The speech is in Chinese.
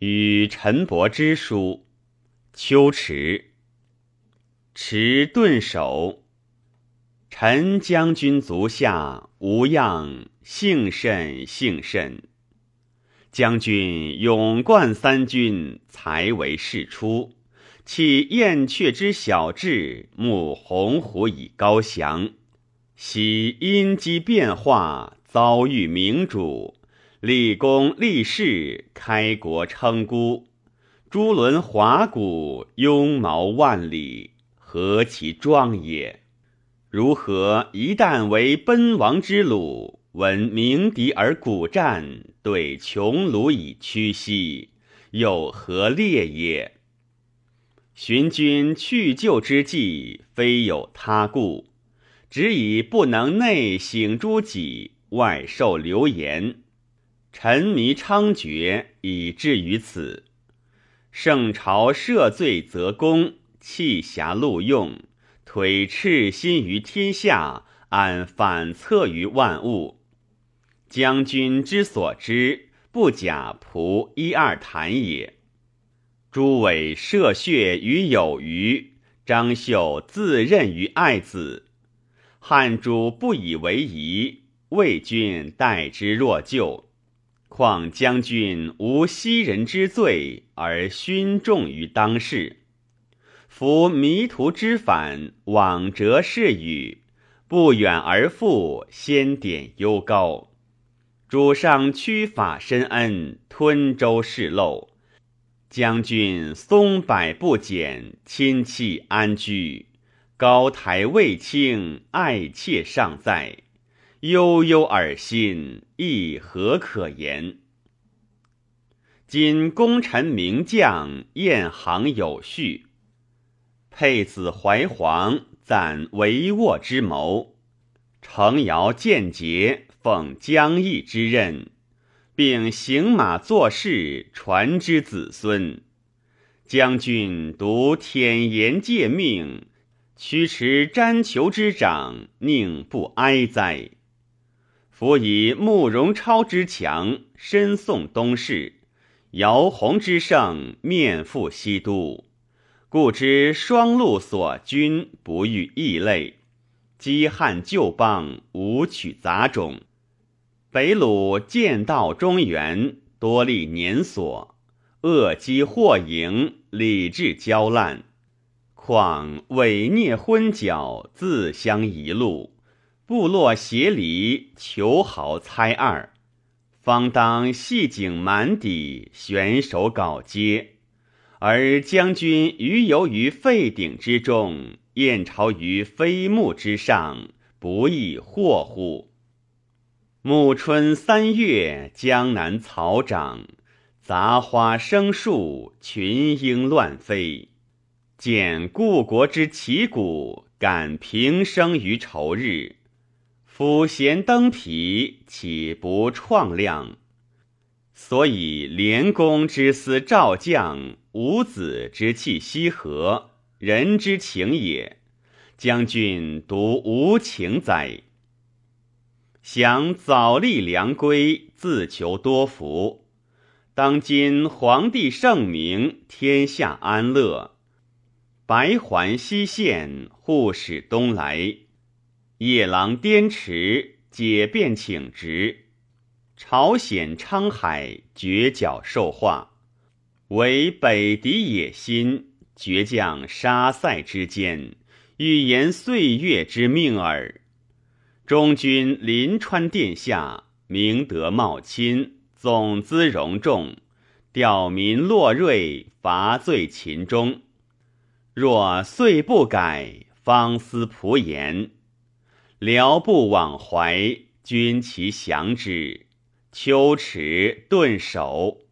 与陈伯之书，秋池。持顿首。陈将军足下无恙，幸甚幸甚。将军勇冠三军，才为世出。弃燕雀之小志，慕鸿鹄以高翔。喜因机变化，遭遇明主。立功立事，开国称孤。朱轮华骨，拥毛万里。何其壮也！如何一旦为奔亡之虏，闻鸣笛而鼓战，对穷庐以屈膝，又何烈也？寻君去就之计，非有他故，只以不能内省诸己，外受流言，沉迷猖獗，以至于此。圣朝赦罪则公。弃侠录用，推赤心于天下，安反侧于万物。将军之所知，不假仆一二谈也。诸伟射血于有余，张绣自任于爱子。汉主不以为宜，魏军待之若旧。况将军无昔人之罪，而勋重于当世。夫迷途知返，往折是语，不远而复，先典幽高。主上屈法深恩，吞舟示漏。将军松柏不减，亲戚安居。高台未倾，爱妾尚在。悠悠尔心，亦何可言？今功臣名将，宴行有序。佩子怀皇，赞帷幄之谋；程尧见节，奉将义之任，并行马作事，传之子孙。将军独舔言借命，驱驰瞻裘之长，宁不哀哉？夫以慕容超之强，身送东市；姚泓之盛，面赴西都。故知双路所军不遇异类，积汉旧邦无取杂种。北虏见道中原，多立年所，恶积祸盈，礼制交烂。况伪孽昏狡，自相遗戮，部落协离，求豪猜二，方当细颈满底，悬手稿接。而将军余游于废鼎之中，燕巢于飞木之上，不亦惑乎？暮春三月，江南草长，杂花生树，群莺乱飞。见故国之旗鼓，感平生于愁日。夫闲登皮，岂不怆亮？所以连公之思赵将。吾子之气羲和，人之情也。将军独无情哉？想早立良规，自求多福。当今皇帝圣明，天下安乐。白环西现，护使东来。夜郎颠池，解便请职。朝鲜沧海，绝角受化。为北狄野心，倔将杀塞之间，欲言岁月之命耳。中军临川殿下，明德茂亲，总资容众，吊民落锐，伐罪秦中。若遂不改，方思仆言。辽不往怀，君其降之。秋池顿首。